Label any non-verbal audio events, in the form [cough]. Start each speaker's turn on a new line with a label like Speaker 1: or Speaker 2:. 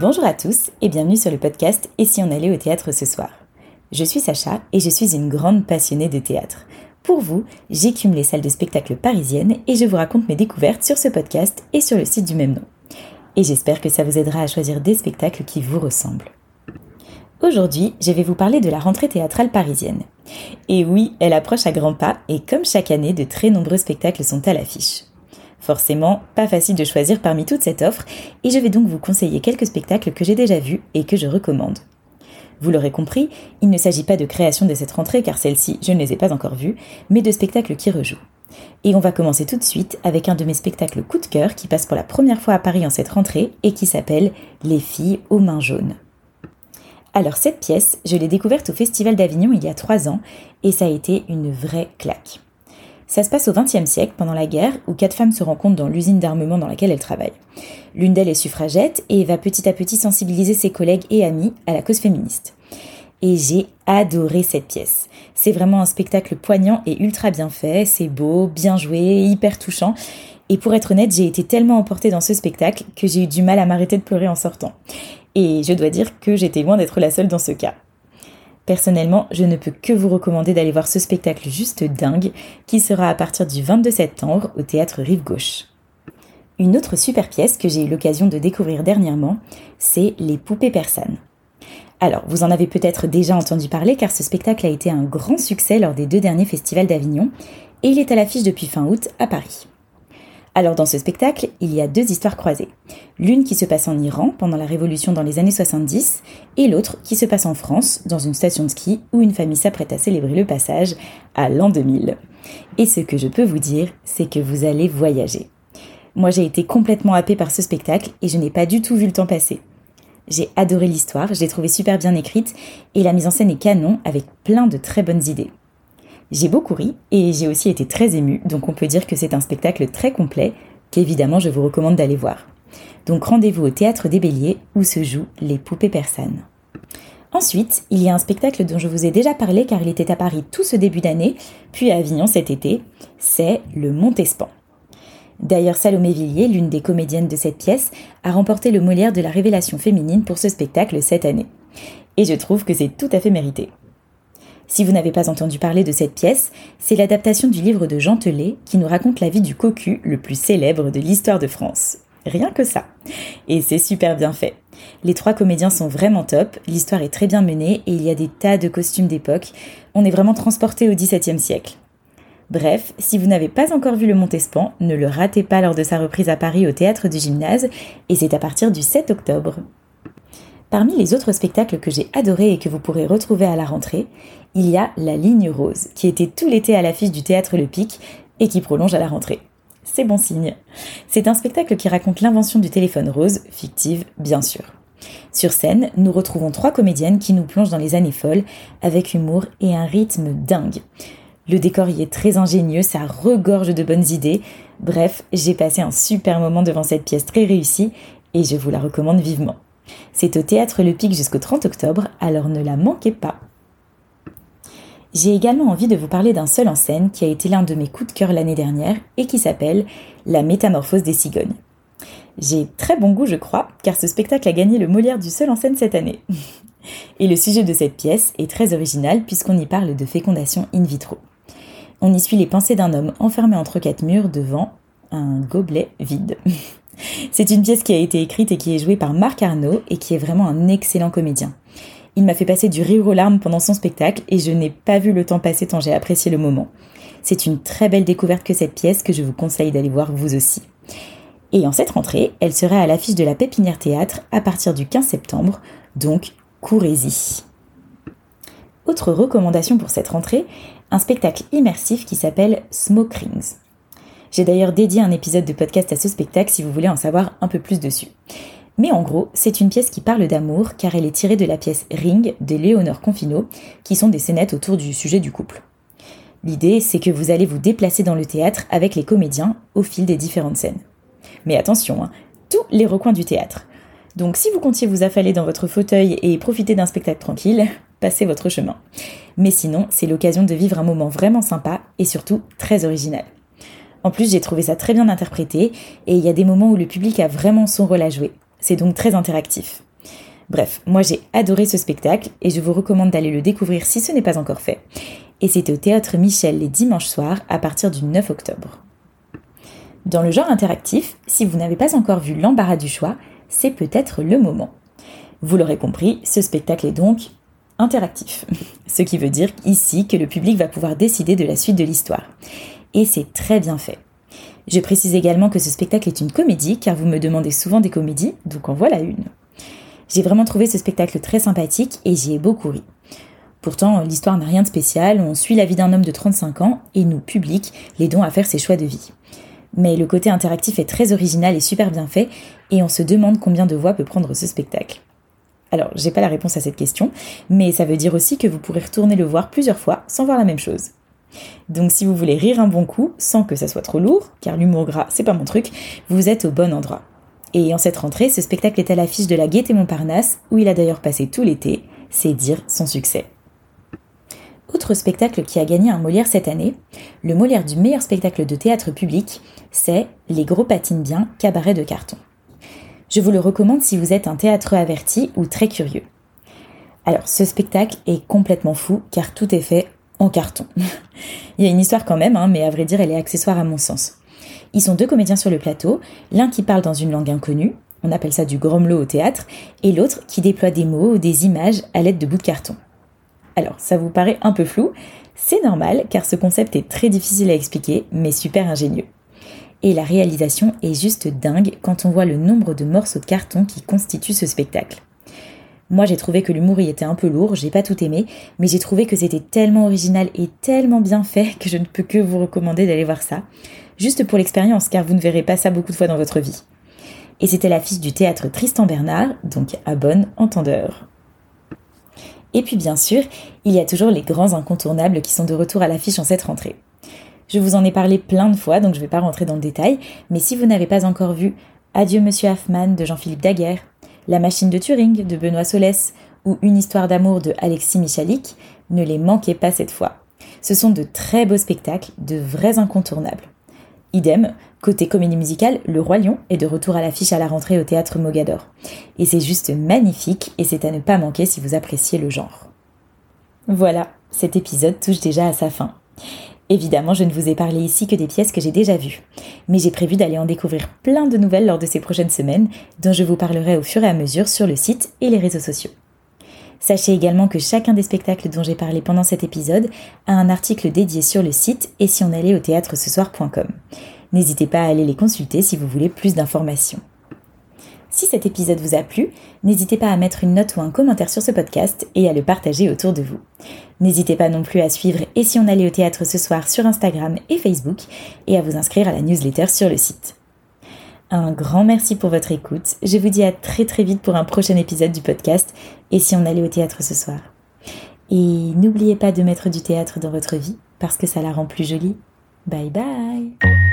Speaker 1: Bonjour à tous et bienvenue sur le podcast Et si on allait au théâtre ce soir Je suis Sacha et je suis une grande passionnée de théâtre. Pour vous, j'écume les salles de spectacle parisiennes et je vous raconte mes découvertes sur ce podcast et sur le site du même nom. Et j'espère que ça vous aidera à choisir des spectacles qui vous ressemblent. Aujourd'hui, je vais vous parler de la rentrée théâtrale parisienne. Et oui, elle approche à grands pas et comme chaque année, de très nombreux spectacles sont à l'affiche. Forcément, pas facile de choisir parmi toute cette offre, et je vais donc vous conseiller quelques spectacles que j'ai déjà vus et que je recommande. Vous l'aurez compris, il ne s'agit pas de création de cette rentrée car celle-ci, je ne les ai pas encore vues, mais de spectacles qui rejouent. Et on va commencer tout de suite avec un de mes spectacles coup de cœur qui passe pour la première fois à Paris en cette rentrée et qui s'appelle Les filles aux mains jaunes. Alors cette pièce, je l'ai découverte au Festival d'Avignon il y a trois ans et ça a été une vraie claque. Ça se passe au XXe siècle, pendant la guerre, où quatre femmes se rencontrent dans l'usine d'armement dans laquelle elles travaillent. L'une d'elles est suffragette et va petit à petit sensibiliser ses collègues et amis à la cause féministe. Et j'ai adoré cette pièce. C'est vraiment un spectacle poignant et ultra bien fait, c'est beau, bien joué, hyper touchant. Et pour être honnête, j'ai été tellement emportée dans ce spectacle que j'ai eu du mal à m'arrêter de pleurer en sortant. Et je dois dire que j'étais loin d'être la seule dans ce cas. Personnellement, je ne peux que vous recommander d'aller voir ce spectacle juste dingue qui sera à partir du 22 septembre au théâtre Rive Gauche. Une autre super pièce que j'ai eu l'occasion de découvrir dernièrement, c'est Les poupées persanes. Alors, vous en avez peut-être déjà entendu parler car ce spectacle a été un grand succès lors des deux derniers festivals d'Avignon et il est à l'affiche depuis fin août à Paris. Alors dans ce spectacle, il y a deux histoires croisées. L'une qui se passe en Iran pendant la Révolution dans les années 70 et l'autre qui se passe en France dans une station de ski où une famille s'apprête à célébrer le passage à l'an 2000. Et ce que je peux vous dire, c'est que vous allez voyager. Moi j'ai été complètement happée par ce spectacle et je n'ai pas du tout vu le temps passer. J'ai adoré l'histoire, je l'ai trouvée super bien écrite et la mise en scène est canon avec plein de très bonnes idées. J'ai beaucoup ri et j'ai aussi été très émue, donc on peut dire que c'est un spectacle très complet qu'évidemment je vous recommande d'aller voir. Donc rendez-vous au Théâtre des Béliers où se jouent les poupées persanes. Ensuite, il y a un spectacle dont je vous ai déjà parlé car il était à Paris tout ce début d'année, puis à Avignon cet été, c'est le Montespan. D'ailleurs, Salomé Villiers, l'une des comédiennes de cette pièce, a remporté le Molière de la révélation féminine pour ce spectacle cette année. Et je trouve que c'est tout à fait mérité. Si vous n'avez pas entendu parler de cette pièce, c'est l'adaptation du livre de Jean Telet qui nous raconte la vie du cocu le plus célèbre de l'histoire de France. Rien que ça. Et c'est super bien fait. Les trois comédiens sont vraiment top, l'histoire est très bien menée et il y a des tas de costumes d'époque. On est vraiment transporté au XVIIe siècle. Bref, si vous n'avez pas encore vu le Montespan, ne le ratez pas lors de sa reprise à Paris au théâtre du gymnase, et c'est à partir du 7 octobre. Parmi les autres spectacles que j'ai adorés et que vous pourrez retrouver à la rentrée, il y a La Ligne Rose, qui était tout l'été à l'affiche du théâtre Le Pic et qui prolonge à la rentrée. C'est bon signe. C'est un spectacle qui raconte l'invention du téléphone rose, fictive bien sûr. Sur scène, nous retrouvons trois comédiennes qui nous plongent dans les années folles, avec humour et un rythme dingue. Le décor y est très ingénieux, ça regorge de bonnes idées. Bref, j'ai passé un super moment devant cette pièce très réussie et je vous la recommande vivement. C'est au théâtre Le Pic jusqu'au 30 octobre, alors ne la manquez pas. J'ai également envie de vous parler d'un seul en scène qui a été l'un de mes coups de cœur l'année dernière et qui s'appelle La métamorphose des cigognes. J'ai très bon goût, je crois, car ce spectacle a gagné le Molière du seul en scène cette année. [laughs] Et le sujet de cette pièce est très original puisqu'on y parle de fécondation in vitro. On y suit les pensées d'un homme enfermé entre quatre murs devant un gobelet vide. [laughs] C'est une pièce qui a été écrite et qui est jouée par Marc Arnaud et qui est vraiment un excellent comédien. Il m'a fait passer du rire aux larmes pendant son spectacle et je n'ai pas vu le temps passer tant j'ai apprécié le moment. C'est une très belle découverte que cette pièce que je vous conseille d'aller voir vous aussi. Et en cette rentrée, elle sera à l'affiche de la Pépinière Théâtre à partir du 15 septembre, donc courez-y. Autre recommandation pour cette rentrée, un spectacle immersif qui s'appelle Smoke Rings. J'ai d'ailleurs dédié un épisode de podcast à ce spectacle si vous voulez en savoir un peu plus dessus. Mais en gros, c'est une pièce qui parle d'amour car elle est tirée de la pièce Ring de Léonore Confino, qui sont des scénettes autour du sujet du couple. L'idée, c'est que vous allez vous déplacer dans le théâtre avec les comédiens au fil des différentes scènes. Mais attention, hein, tous les recoins du théâtre. Donc si vous comptiez vous affaler dans votre fauteuil et profiter d'un spectacle tranquille, [laughs] passez votre chemin. Mais sinon, c'est l'occasion de vivre un moment vraiment sympa et surtout très original. En plus, j'ai trouvé ça très bien interprété et il y a des moments où le public a vraiment son rôle à jouer. C'est donc très interactif. Bref, moi j'ai adoré ce spectacle et je vous recommande d'aller le découvrir si ce n'est pas encore fait. Et c'est au théâtre Michel les dimanches soirs à partir du 9 octobre. Dans le genre interactif, si vous n'avez pas encore vu l'embarras du choix, c'est peut-être le moment. Vous l'aurez compris, ce spectacle est donc interactif. [laughs] Ce qui veut dire ici que le public va pouvoir décider de la suite de l'histoire. Et c'est très bien fait. Je précise également que ce spectacle est une comédie, car vous me demandez souvent des comédies, donc en voilà une. J'ai vraiment trouvé ce spectacle très sympathique et j'y ai beaucoup ri. Pourtant, l'histoire n'a rien de spécial, on suit la vie d'un homme de 35 ans et nous, public, l'aidons à faire ses choix de vie. Mais le côté interactif est très original et super bien fait, et on se demande combien de voix peut prendre ce spectacle. Alors, j'ai pas la réponse à cette question, mais ça veut dire aussi que vous pourrez retourner le voir plusieurs fois sans voir la même chose. Donc si vous voulez rire un bon coup, sans que ça soit trop lourd, car l'humour gras, c'est pas mon truc, vous êtes au bon endroit. Et en cette rentrée, ce spectacle est à l'affiche de la Gaîté Montparnasse, où il a d'ailleurs passé tout l'été, c'est dire son succès. Autre spectacle qui a gagné un Molière cette année, le Molière du meilleur spectacle de théâtre public, c'est Les gros patinent bien, cabaret de carton. Je vous le recommande si vous êtes un théâtre averti ou très curieux. Alors, ce spectacle est complètement fou car tout est fait en carton. Il y a une histoire quand même, hein, mais à vrai dire, elle est accessoire à mon sens. Ils sont deux comédiens sur le plateau, l'un qui parle dans une langue inconnue, on appelle ça du gromelot au théâtre, et l'autre qui déploie des mots ou des images à l'aide de bouts de carton. Alors, ça vous paraît un peu flou, c'est normal car ce concept est très difficile à expliquer, mais super ingénieux. Et la réalisation est juste dingue quand on voit le nombre de morceaux de carton qui constituent ce spectacle. Moi, j'ai trouvé que l'humour y était un peu lourd, j'ai pas tout aimé, mais j'ai trouvé que c'était tellement original et tellement bien fait que je ne peux que vous recommander d'aller voir ça. Juste pour l'expérience, car vous ne verrez pas ça beaucoup de fois dans votre vie. Et c'était l'affiche du théâtre Tristan Bernard, donc à bon entendeur. Et puis bien sûr, il y a toujours les grands incontournables qui sont de retour à l'affiche en cette rentrée. Je vous en ai parlé plein de fois, donc je ne vais pas rentrer dans le détail, mais si vous n'avez pas encore vu Adieu Monsieur Hoffman de Jean-Philippe Daguerre, la machine de Turing de Benoît Solès ou Une histoire d'amour de Alexis Michalik, ne les manquez pas cette fois. Ce sont de très beaux spectacles, de vrais incontournables. Idem, côté comédie musicale, Le Roi Lion est de retour à l'affiche à la rentrée au théâtre Mogador. Et c'est juste magnifique et c'est à ne pas manquer si vous appréciez le genre. Voilà, cet épisode touche déjà à sa fin. Évidemment, je ne vous ai parlé ici que des pièces que j'ai déjà vues, mais j'ai prévu d'aller en découvrir plein de nouvelles lors de ces prochaines semaines, dont je vous parlerai au fur et à mesure sur le site et les réseaux sociaux. Sachez également que chacun des spectacles dont j'ai parlé pendant cet épisode a un article dédié sur le site et si on allait au théâtre ce soir.com. N'hésitez pas à aller les consulter si vous voulez plus d'informations. Si cet épisode vous a plu, n'hésitez pas à mettre une note ou un commentaire sur ce podcast et à le partager autour de vous. N'hésitez pas non plus à suivre Et si on allait au théâtre ce soir sur Instagram et Facebook et à vous inscrire à la newsletter sur le site. Un grand merci pour votre écoute. Je vous dis à très très vite pour un prochain épisode du podcast Et si on allait au théâtre ce soir. Et n'oubliez pas de mettre du théâtre dans votre vie parce que ça la rend plus jolie. Bye bye